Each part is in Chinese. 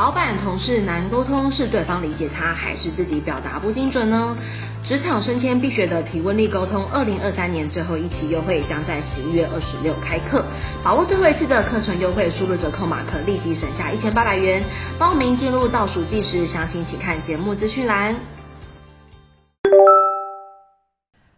老板同事难沟通，是对方理解差，还是自己表达不精准呢？职场升迁必学的提问力沟通，二零二三年最后一期优惠将在十一月二十六开课，把握最后一次的课程优惠，输入折扣码可立即省下一千八百元。报名进入倒数计时，详情请看节目资讯栏。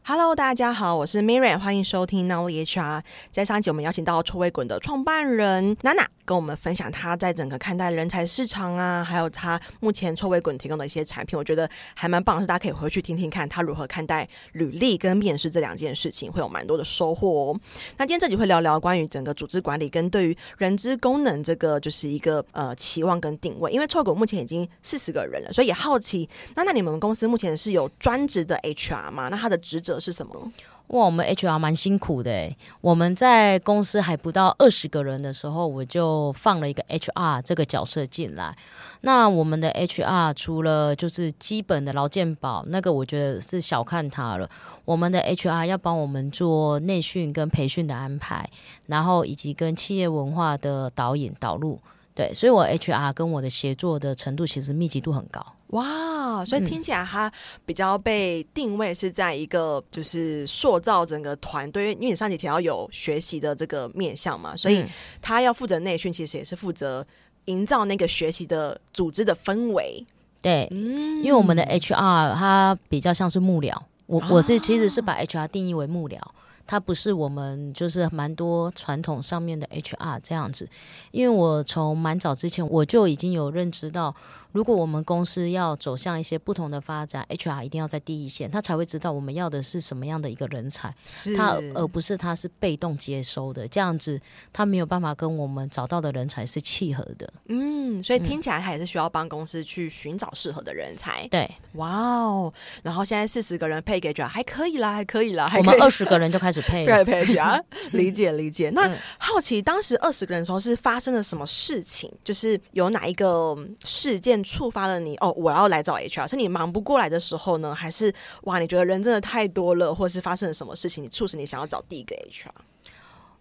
Hello，大家好，我是 Miriam，欢迎收听 Nowly HR。在上一集，我们邀请到臭味滚的创办人娜娜。跟我们分享他在整个看待人才市场啊，还有他目前臭味滚提供的一些产品，我觉得还蛮棒，是大家可以回去听听看他如何看待履历跟面试这两件事情，会有蛮多的收获哦。那今天这集会聊聊关于整个组织管理跟对于人资功能这个就是一个呃期望跟定位，因为臭味滚目前已经四十个人了，所以也好奇，那那你们公司目前是有专职的 HR 吗？那他的职责是什么？哇，我们 HR 蛮辛苦的，我们在公司还不到二十个人的时候，我就放了一个 HR 这个角色进来。那我们的 HR 除了就是基本的劳健保，那个我觉得是小看他了。我们的 HR 要帮我们做内训跟培训的安排，然后以及跟企业文化的导引导入。对，所以我 HR 跟我的协作的程度其实密集度很高。哇，所以听起来他比较被定位是在一个就是塑造整个团队，因为你上集提到有学习的这个面向嘛，所以他要负责内训，其实也是负责营造那个学习的组织的氛围。对，嗯，因为我们的 HR 他比较像是幕僚，我我是其实是把 HR 定义为幕僚。他不是我们就是蛮多传统上面的 HR 这样子，因为我从蛮早之前我就已经有认知到。如果我们公司要走向一些不同的发展，HR 一定要在第一线，他才会知道我们要的是什么样的一个人才，是他而不是他是被动接收的，这样子他没有办法跟我们找到的人才是契合的。嗯，所以听起来他也是需要帮公司去寻找适合的人才。对，哇哦，然后现在四十个人配给 HR 还可以啦，还可以啦，我们二十个人就开始配了，配 HR，理解理解。那好奇当时二十个人的时候是发生了什么事情？就是有哪一个事件？触发了你哦，我要来找 HR，是你忙不过来的时候呢，还是哇，你觉得人真的太多了，或是发生了什么事情，你促使你想要找第一个 HR？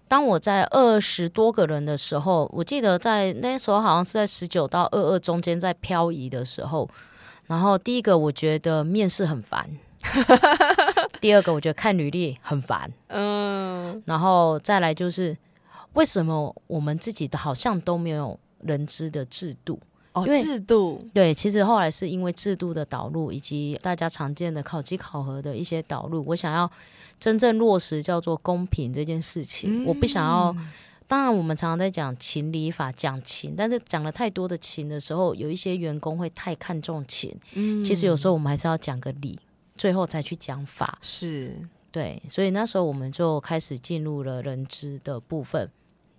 当我在二十多个人的时候，我记得在那时候好像是在十九到二二中间在漂移的时候，然后第一个我觉得面试很烦，第二个我觉得看履历很烦，嗯，然后再来就是为什么我们自己的好像都没有人知的制度？哦，制度对，其实后来是因为制度的导入，以及大家常见的考级考核的一些导入，我想要真正落实叫做公平这件事情。嗯、我不想要，当然我们常常在讲情理法讲情，但是讲了太多的情的时候，有一些员工会太看重情。嗯，其实有时候我们还是要讲个理，最后再去讲法。是对，所以那时候我们就开始进入了人知的部分。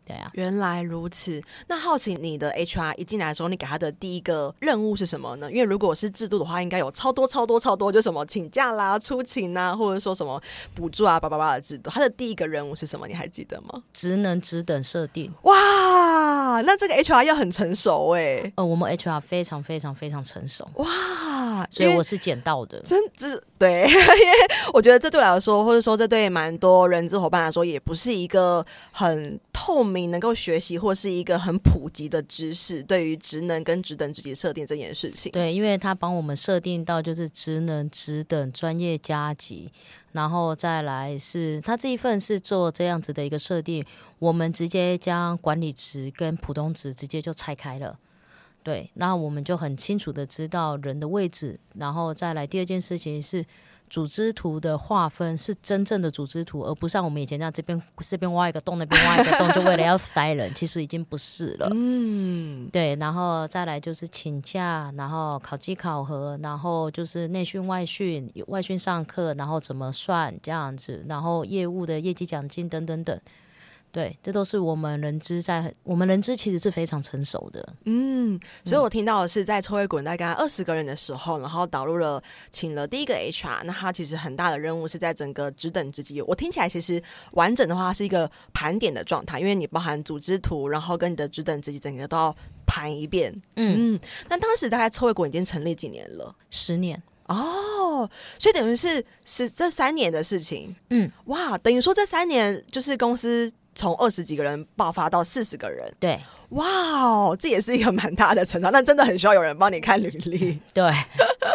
对啊，原来如此。那好奇你的 HR 一进来的时候，你给他的第一个任务是什么呢？因为如果是制度的话，应该有超多超多超多，就什么请假啦、出勤啊，或者说什么补助啊、叭叭叭的制度。他的第一个任务是什么？你还记得吗？职能职等设定。哇，那这个 HR 要很成熟哎、欸。呃，我们 HR 非常非常非常成熟。哇，所以我是捡到的。真是对，因为我觉得这对我来说，或者说这对蛮多人资伙伴来说，也不是一个很透明。能够学习或是一个很普及的知识，对于职能跟职等职级设定这件事情，对，因为他帮我们设定到就是职能、职等、专业加级，然后再来是他这一份是做这样子的一个设定，我们直接将管理职跟普通职直接就拆开了，对，那我们就很清楚的知道人的位置，然后再来第二件事情是。组织图的划分是真正的组织图，而不像我们以前这样这边这边挖一个洞，那边挖一个洞，就为了要塞人，其实已经不是了。嗯，对，然后再来就是请假，然后考绩考核，然后就是内训外训，外训上课，然后怎么算这样子，然后业务的业绩奖金等等等。对，这都是我们人资在我们人资其实是非常成熟的。嗯，所以我听到的是在臭味滚大概二十个人的时候，然后导入了请了第一个 HR，那他其实很大的任务是在整个职等职级。我听起来其实完整的话是一个盘点的状态，因为你包含组织图，然后跟你的职等职级整个都要盘一遍。嗯嗯，那当时大概臭味滚已经成立几年了？十年。哦，所以等于是是这三年的事情。嗯，哇，等于说这三年就是公司从二十几个人爆发到四十个人。对，哇哦，这也是一个蛮大的成长，但真的很需要有人帮你看履历。对，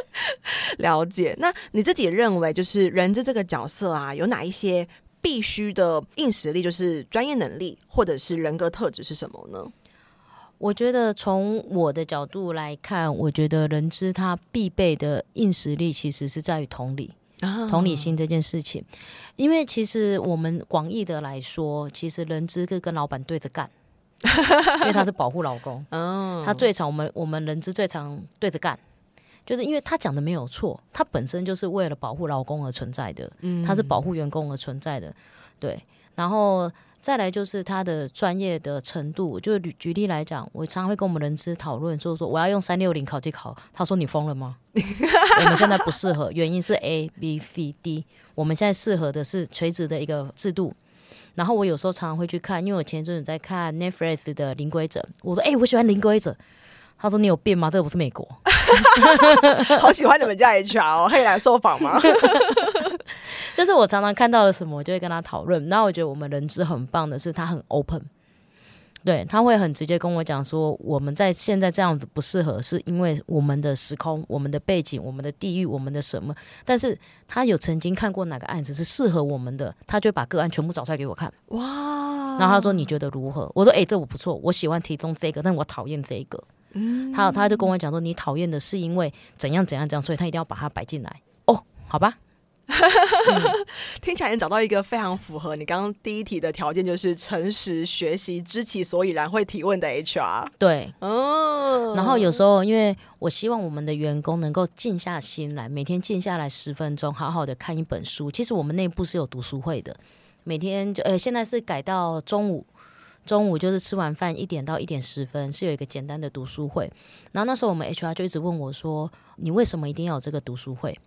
了解。那你自己认为，就是人资这个角色啊，有哪一些必须的硬实力，就是专业能力或者是人格特质是什么呢？我觉得从我的角度来看，我觉得人资他必备的硬实力，其实是在于同理、啊、同理心这件事情。因为其实我们广义的来说，其实人资可以跟老板对着干，因为他是保护老公。嗯，他最常我们我们人资最常对着干，就是因为他讲的没有错，他本身就是为了保护老公而存在的，嗯，他是保护员工而存在的，对，然后。再来就是他的专业的程度，就举举例来讲，我常常会跟我们人资讨论，就是说我要用三六零考绩考，他说你疯了吗？我们现在不适合，原因是 A B C D，我们现在适合的是垂直的一个制度。然后我有时候常常会去看，因为我前一阵子在看 Netflix 的《零规则》，我说哎、欸，我喜欢《零规则》，他说你有病吗？这个不是美国，好喜欢你们家 HR 哦，可以来受访吗？就是我常常看到了什么，我就会跟他讨论。然后我觉得我们人资很棒的是，他很 open，对，他会很直接跟我讲说，我们在现在这样子不适合，是因为我们的时空、我们的背景、我们的地域、我们的什么。但是他有曾经看过哪个案子是适合我们的，他就把个案全部找出来给我看。哇！然后他说你觉得如何？我说哎，这我不错，我喜欢其中这个，但我讨厌这个。嗯，他他就跟我讲说，你讨厌的是因为怎样怎样怎样，所以他一定要把它摆进来。哦，好吧。嗯、听起来你找到一个非常符合你刚刚第一题的条件，就是诚实、学习、知其所以然、会提问的 HR。对，嗯。然后有时候，因为我希望我们的员工能够静下心来，每天静下来十分钟，好好的看一本书。其实我们内部是有读书会的，每天就呃，现在是改到中午，中午就是吃完饭一点到一点十分是有一个简单的读书会。然后那时候我们 HR 就一直问我说：“你为什么一定要有这个读书会？”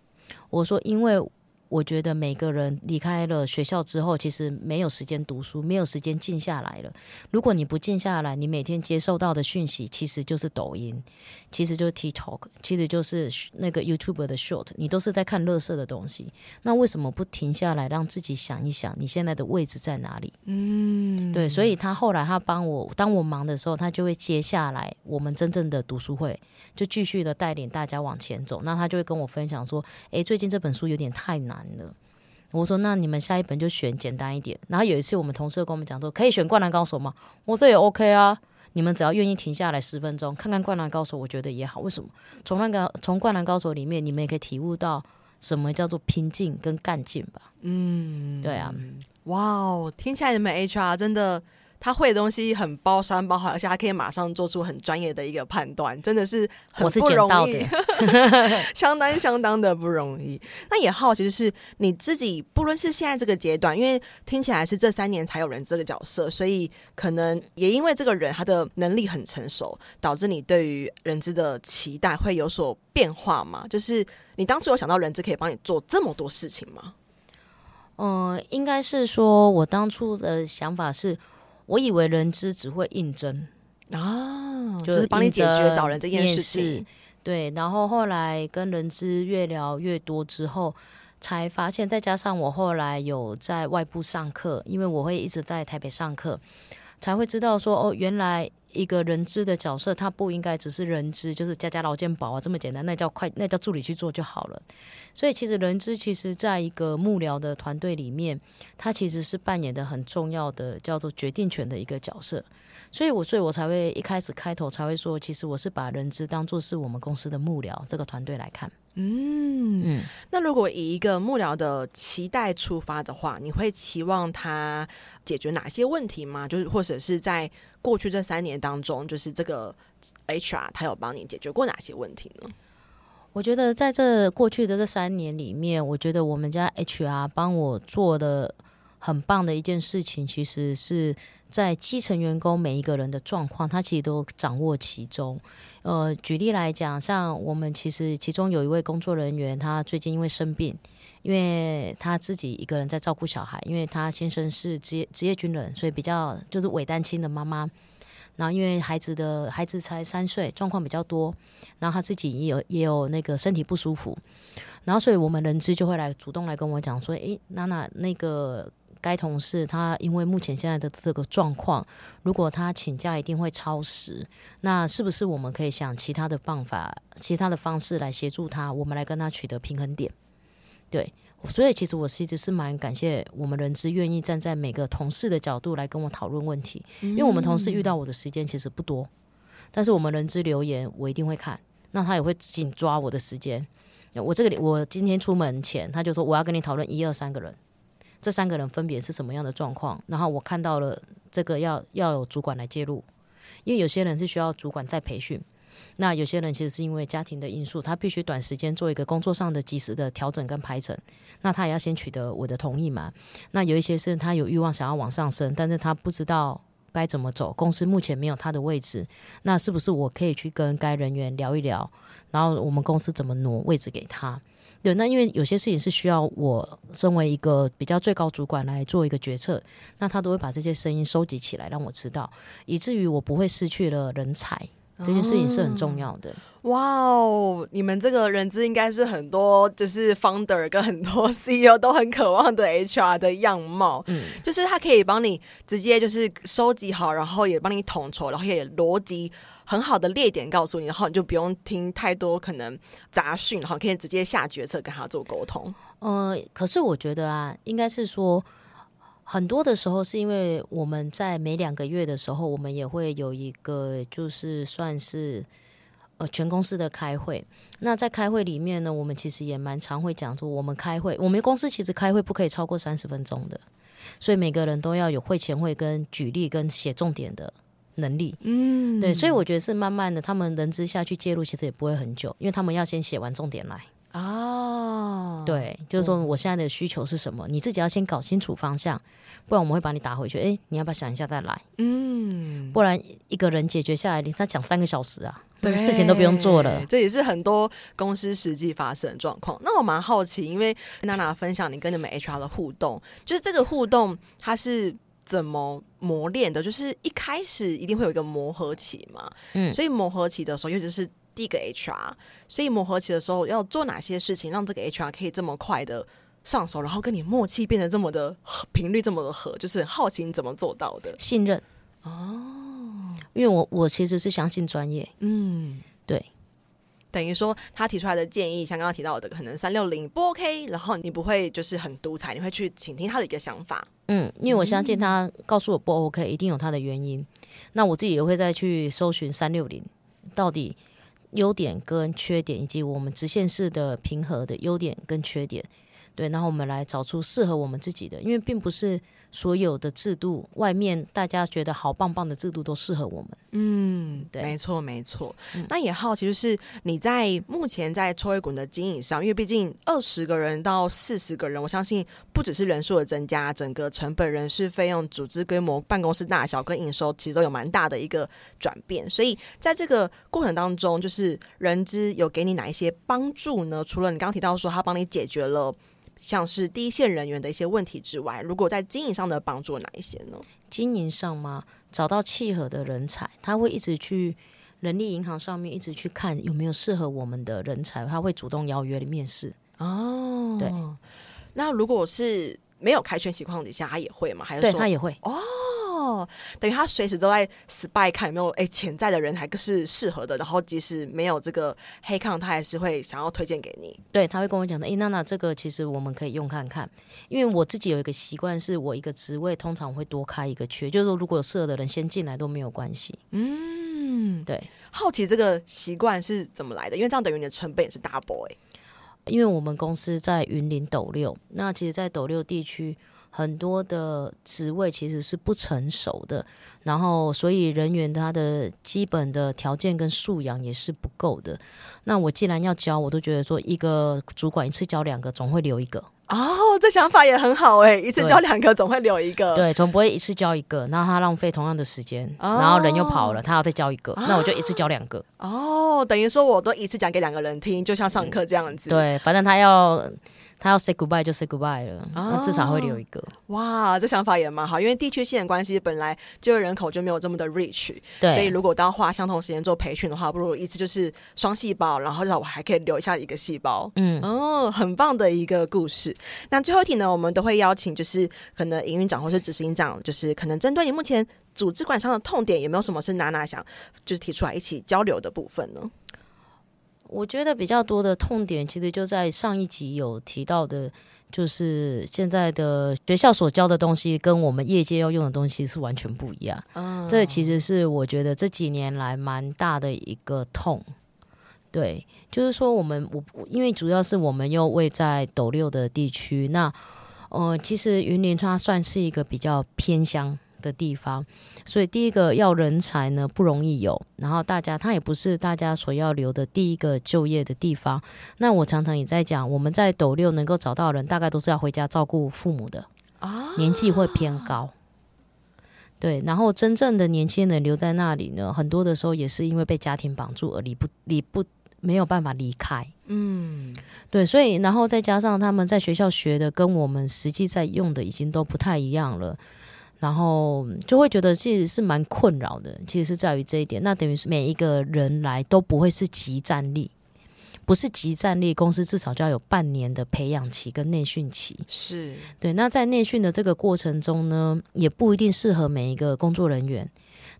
我说：“因为。”我觉得每个人离开了学校之后，其实没有时间读书，没有时间静下来了。如果你不静下来，你每天接受到的讯息其实就是抖音，其实就是 TikTok，其实就是那个 YouTube 的 Short，你都是在看乐色的东西。那为什么不停下来，让自己想一想，你现在的位置在哪里？嗯，对。所以他后来他帮我，当我忙的时候，他就会接下来我们真正的读书会，就继续的带领大家往前走。那他就会跟我分享说：“诶，最近这本书有点太难。”了，我说那你们下一本就选简单一点。然后有一次我们同事跟我们讲说，可以选《灌篮高手》吗？我说也 OK 啊，你们只要愿意停下来十分钟看看《灌篮高手》，我觉得也好。为什么？从那个从《灌篮高手》里面，你们也可以体悟到什么叫做拼劲跟干劲吧。嗯，对啊，哇哦，听起来你们 HR 真的。他会的东西很包山包海，而且他可以马上做出很专业的一个判断，真的是很不容易，相当相当的不容易。那也好奇就是你自己，不论是现在这个阶段，因为听起来是这三年才有人这个角色，所以可能也因为这个人他的能力很成熟，导致你对于人资的期待会有所变化嘛？就是你当初有想到人资可以帮你做这么多事情吗？嗯、呃，应该是说我当初的想法是。我以为人资只会应征啊，就是帮你解决找人这件事情。对，然后后来跟人资越聊越多之后，才发现，再加上我后来有在外部上课，因为我会一直在台北上课，才会知道说哦，原来一个人资的角色，他不应该只是人资，就是家家劳健保啊这么简单，那叫快，那叫助理去做就好了。所以其实人资其实在一个幕僚的团队里面，他其实是扮演的很重要的叫做决定权的一个角色。所以我所以我才会一开始开头才会说，其实我是把人资当做是我们公司的幕僚这个团队来看。嗯嗯。那如果以一个幕僚的期待出发的话，你会期望他解决哪些问题吗？就是或者是在过去这三年当中，就是这个 HR 他有帮你解决过哪些问题呢？我觉得在这过去的这三年里面，我觉得我们家 HR 帮我做的很棒的一件事情，其实是在基层员工每一个人的状况，他其实都掌握其中。呃，举例来讲，像我们其实其中有一位工作人员，他最近因为生病，因为他自己一个人在照顾小孩，因为他先生是职业职业军人，所以比较就是伪单亲的妈妈。然后因为孩子的孩子才三岁，状况比较多，然后他自己也有也有那个身体不舒服，然后所以我们人资就会来主动来跟我讲说，诶，娜娜那个该同事他因为目前现在的这个状况，如果他请假一定会超时，那是不是我们可以想其他的办法、其他的方式来协助他？我们来跟他取得平衡点。对，所以其实我其实是蛮感谢我们人资愿意站在每个同事的角度来跟我讨论问题，因为我们同事遇到我的时间其实不多，但是我们人资留言我一定会看，那他也会紧抓我的时间。我这个我今天出门前，他就说我要跟你讨论一二三个人，这三个人分别是什么样的状况，然后我看到了这个要要有主管来介入，因为有些人是需要主管再培训。那有些人其实是因为家庭的因素，他必须短时间做一个工作上的及时的调整跟排程，那他也要先取得我的同意嘛。那有一些是他有欲望想要往上升，但是他不知道该怎么走，公司目前没有他的位置，那是不是我可以去跟该人员聊一聊，然后我们公司怎么挪位置给他？对，那因为有些事情是需要我身为一个比较最高主管来做一个决策，那他都会把这些声音收集起来让我知道，以至于我不会失去了人才。这件事情是很重要的。哇哦，你们这个人资应该是很多就是 founder 跟很多 CEO 都很渴望的 HR 的样貌。嗯，就是他可以帮你直接就是收集好，然后也帮你统筹，然后也逻辑很好的列点告诉你，然后你就不用听太多可能杂讯，然后可以直接下决策跟他做沟通。呃，可是我觉得啊，应该是说。很多的时候是因为我们在每两个月的时候，我们也会有一个就是算是呃全公司的开会。那在开会里面呢，我们其实也蛮常会讲说，我们开会，我们公司其实开会不可以超过三十分钟的，所以每个人都要有会前会跟举例跟写重点的能力。嗯，对，所以我觉得是慢慢的，他们人之下去介入，其实也不会很久，因为他们要先写完重点来。哦，对，就是说我现在的需求是什么，你自己要先搞清楚方向。不然我们会把你打回去。哎，你要不要想一下再来？嗯，不然一个人解决下来，你再讲三个小时啊，对，事情都不用做了。这也是很多公司实际发生的状况。那我蛮好奇，因为娜娜分享你跟你们 HR 的互动，就是这个互动它是怎么磨练的？就是一开始一定会有一个磨合期嘛。嗯，所以磨合期的时候，尤其是第一个 HR，所以磨合期的时候要做哪些事情，让这个 HR 可以这么快的？上手，然后跟你默契变得这么的频率这么的合，就是很好奇你怎么做到的？信任哦，因为我我其实是相信专业，嗯，对，等于说他提出来的建议，像刚刚提到的，可能三六零不 OK，然后你不会就是很独裁，你会去倾听他的一个想法，嗯，因为我相信他告诉我不 OK，一定有他的原因。那我自己也会再去搜寻三六零到底优点跟缺点，以及我们直线式的平和的优点跟缺点。对，然后我们来找出适合我们自己的，因为并不是所有的制度，外面大家觉得好棒棒的制度都适合我们。嗯，对，没错，没错。嗯、那也好奇，就是你在目前在抽一滚的经营上，因为毕竟二十个人到四十个人，我相信不只是人数的增加，整个成本、人事费用、组织规模、办公室大小跟营收，其实都有蛮大的一个转变。所以在这个过程当中，就是人资有给你哪一些帮助呢？除了你刚刚提到说他帮你解决了。像是第一线人员的一些问题之外，如果在经营上的帮助哪一些呢？经营上吗？找到契合的人才，他会一直去人力银行上面一直去看有没有适合我们的人才，他会主动邀约的面试。哦，对。那如果是没有开圈情况底下，他也会吗？还是他也会？哦。哦，等于他随时都在 spy 看有没有哎潜在的人还是适合的，然后即使没有这个黑抗，他还是会想要推荐给你。对，他会跟我讲的，哎，娜娜，这个其实我们可以用看看，因为我自己有一个习惯，是我一个职位通常会多开一个缺，就是说如果有适合的人先进来都没有关系。嗯，对。好奇这个习惯是怎么来的？因为这样等于你的成本也是 double 哎。因为我们公司在云林斗六，那其实，在斗六地区。很多的职位其实是不成熟的，然后所以人员他的基本的条件跟素养也是不够的。那我既然要教，我都觉得说一个主管一次教两个，总会留一个。哦，这想法也很好哎，一次教两个总会留一个。对，总不会一次教一个，然后他浪费同样的时间，哦、然后人又跑了，他要再教一个，哦、那我就一次教两个。哦，等于说我都一次讲给两个人听，就像上课这样子。嗯、对，反正他要。他要 say goodbye 就 say goodbye 了，至少会留一个。哇，这想法也蛮好，因为地区性的关系本来就人口就没有这么的 rich，对，所以如果都要花相同时间做培训的话，不如一次就是双细胞，然后至少我还可以留下一个细胞。嗯，哦，很棒的一个故事。那最后一题呢，我们都会邀请就是可能营运长或是执行长，就是可能针对你目前组织管上的痛点，有没有什么是娜娜想就是提出来一起交流的部分呢？我觉得比较多的痛点，其实就在上一集有提到的，就是现在的学校所教的东西，跟我们业界要用的东西是完全不一样。嗯，这其实是我觉得这几年来蛮大的一个痛。对，就是说我们我因为主要是我们又位在斗六的地区，那呃，其实云林它算是一个比较偏乡的地方，所以第一个要人才呢不容易有，然后大家他也不是大家所要留的第一个就业的地方。那我常常也在讲，我们在斗六能够找到人，大概都是要回家照顾父母的啊，年纪会偏高。对，然后真正的年轻人留在那里呢，很多的时候也是因为被家庭绑住而离不离不没有办法离开。嗯，对，所以然后再加上他们在学校学的跟我们实际在用的已经都不太一样了。然后就会觉得其实是蛮困扰的，其实是在于这一点。那等于是每一个人来都不会是即战力，不是即战力，公司至少就要有半年的培养期跟内训期。是对。那在内训的这个过程中呢，也不一定适合每一个工作人员。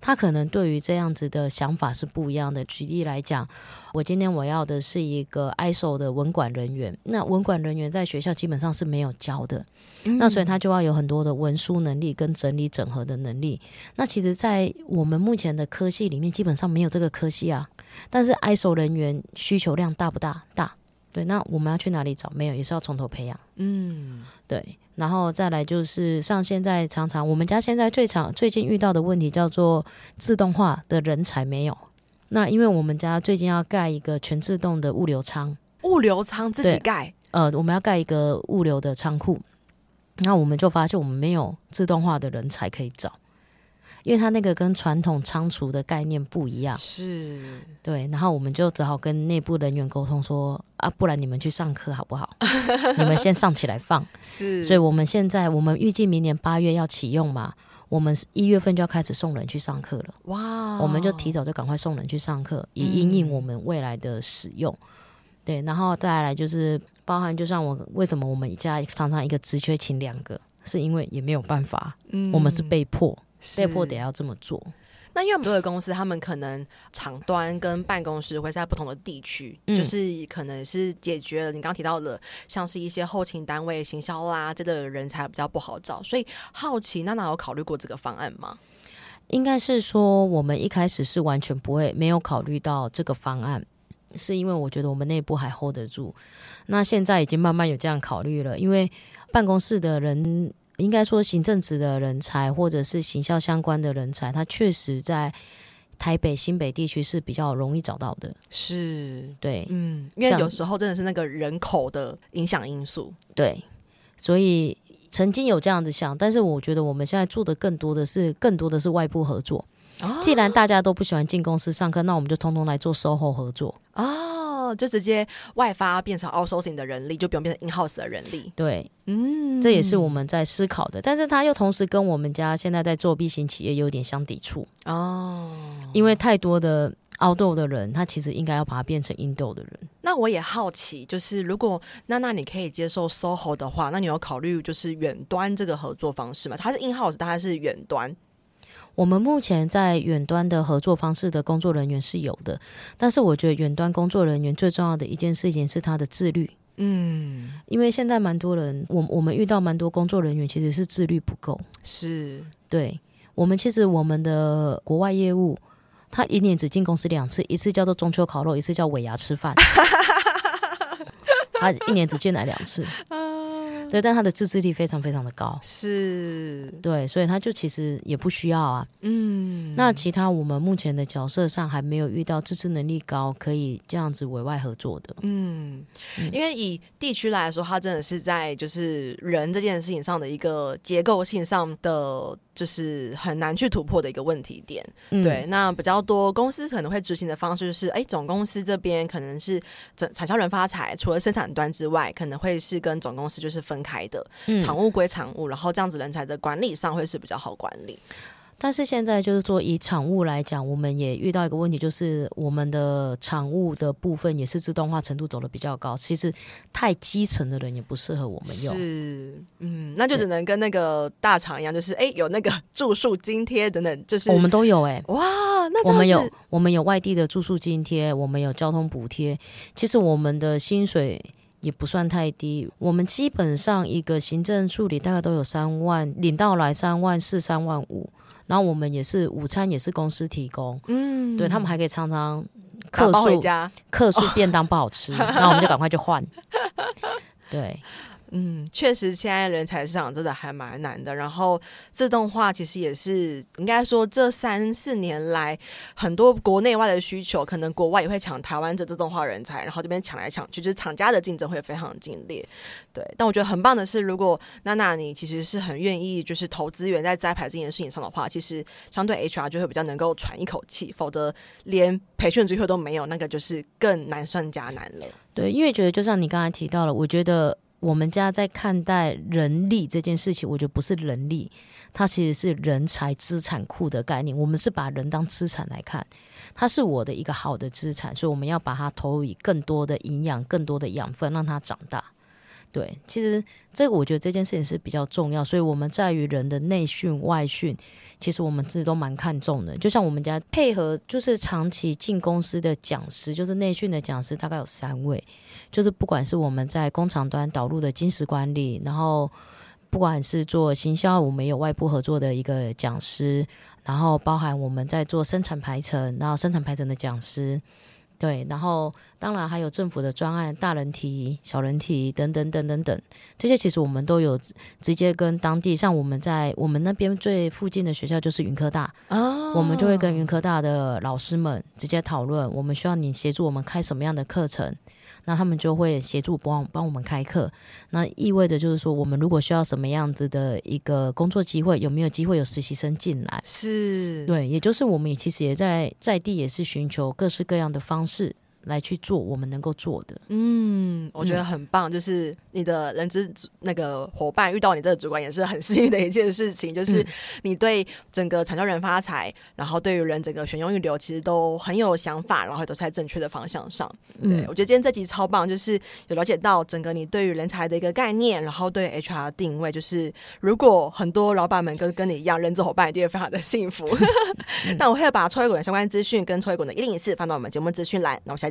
他可能对于这样子的想法是不一样的。举例来讲，我今天我要的是一个 ISO 的文管人员，那文管人员在学校基本上是没有教的，嗯、那所以他就要有很多的文书能力跟整理整合的能力。那其实，在我们目前的科系里面，基本上没有这个科系啊。但是 ISO 人员需求量大不大？大。对，那我们要去哪里找？没有，也是要从头培养。嗯，对。然后再来就是像现在常常我们家现在最常最近遇到的问题叫做自动化的人才没有。那因为我们家最近要盖一个全自动的物流仓，物流仓自己盖。呃，我们要盖一个物流的仓库，那我们就发现我们没有自动化的人才可以找。因为他那个跟传统仓储的概念不一样，是对，然后我们就只好跟内部人员沟通说啊，不然你们去上课好不好？你们先上起来放。是，所以我们现在我们预计明年八月要启用嘛，我们一月份就要开始送人去上课了。哇，我们就提早就赶快送人去上课，以应应我们未来的使用。嗯、对，然后再来就是包含，就像我为什么我们家常常一个职缺请两个，是因为也没有办法，嗯、我们是被迫。被迫得要这么做。那因为很多的公司，他们可能厂端跟办公室会在不同的地区，嗯、就是可能是解决了你刚刚提到的，像是一些后勤单位、行销啦，这个人才比较不好找。所以好奇，娜娜有考虑过这个方案吗？应该是说，我们一开始是完全不会没有考虑到这个方案，是因为我觉得我们内部还 hold 得住。那现在已经慢慢有这样考虑了，因为办公室的人。应该说，行政职的人才或者是行销相关的人才，他确实在台北、新北地区是比较容易找到的。是，对，嗯，因为有时候真的是那个人口的影响因素。对，所以曾经有这样子想，但是我觉得我们现在做的更多的是，更多的是外部合作。哦，既然大家都不喜欢进公司上课，那我们就通通来做 SOHO 合作。哦。就直接外发变成 outsourcing 的人力，就不用变成 in house 的人力。对，嗯，这也是我们在思考的。但是它又同时跟我们家现在在做 B 型企业有点相抵触哦，因为太多的 outdoor 的人，他其实应该要把它变成 indoor 的人。那我也好奇，就是如果娜娜你可以接受 SOHO 的话，那你有考虑就是远端这个合作方式吗？它是 in house，但它是远端。我们目前在远端的合作方式的工作人员是有的，但是我觉得远端工作人员最重要的一件事情是他的自律。嗯，因为现在蛮多人，我我们遇到蛮多工作人员其实是自律不够。是，对，我们其实我们的国外业务，他一年只进公司两次，一次叫做中秋烤肉，一次叫尾牙吃饭。他一年只进来两次。对，但他的自制力非常非常的高，是对，所以他就其实也不需要啊。嗯，那其他我们目前的角色上还没有遇到自制能力高，可以这样子委外合作的。嗯，嗯，因为以地区来说，它真的是在就是人这件事情上的一个结构性上的就是很难去突破的一个问题点。嗯、对，那比较多公司可能会执行的方式就是，哎，总公司这边可能是整产销人发财，除了生产端之外，可能会是跟总公司就是分开的，嗯、常务归厂务，然后这样子人才的管理上会是比较好管理。但是现在就是说，以厂务来讲，我们也遇到一个问题，就是我们的厂务的部分也是自动化程度走的比较高。其实太基层的人也不适合我们用。是，嗯，那就只能跟那个大厂一样，就是哎，有那个住宿津贴等等，就是我们都有哎、欸。哇，那我们有我们有外地的住宿津贴，我们有交通补贴。其实我们的薪水也不算太低，我们基本上一个行政助理大概都有三万，领到来三万四、三万五。然后我们也是午餐也是公司提供，嗯，对他们还可以常常客数，客数便当不好吃，那、哦、我们就赶快去换，对。嗯，确实，现在人才市场真的还蛮难的。然后自动化其实也是应该说，这三四年来很多国内外的需求，可能国外也会抢台湾这自动化人才，然后这边抢来抢去，就是厂家的竞争会非常激烈。对，但我觉得很棒的是，如果娜娜你其实是很愿意就是投资源在栽培这件事情上的话，其实相对 HR 就会比较能够喘一口气，否则连培训机会都没有，那个就是更难上加难了。对，因为觉得就像你刚才提到了，我觉得。我们家在看待人力这件事情，我觉得不是人力，它其实是人才资产库的概念。我们是把人当资产来看，它是我的一个好的资产，所以我们要把它投入以更多的营养、更多的养分，让它长大。对，其实这个我觉得这件事情是比较重要，所以我们在于人的内训、外训，其实我们自己都蛮看重的。就像我们家配合，就是长期进公司的讲师，就是内训的讲师，大概有三位。就是不管是我们在工厂端导入的金石管理，然后不管是做行销，我们有外部合作的一个讲师，然后包含我们在做生产排程，然后生产排程的讲师，对，然后当然还有政府的专案，大人提、小人提等等等等等，这些其实我们都有直接跟当地，像我们在我们那边最附近的学校就是云科大，哦，我们就会跟云科大的老师们直接讨论，我们需要你协助我们开什么样的课程。那他们就会协助帮帮我们开课，那意味着就是说，我们如果需要什么样子的一个工作机会，有没有机会有实习生进来？是对，也就是我们也其实也在在地也是寻求各式各样的方式。来去做我们能够做的，嗯，我觉得很棒。嗯、就是你的人资那个伙伴遇到你这个主管也是很幸运的一件事情，就是你对整个产教人发财，然后对于人整个选用预留其实都很有想法，然后都是在正确的方向上。对、嗯、我觉得今天这集超棒，就是有了解到整个你对于人才的一个概念，然后对 HR 的定位，就是如果很多老板们跟跟你一样，人资伙伴一定会非常的幸福。那、嗯、我会把抽滚的相关资讯跟抽滚的一零一四放到我们节目资讯栏，那我下。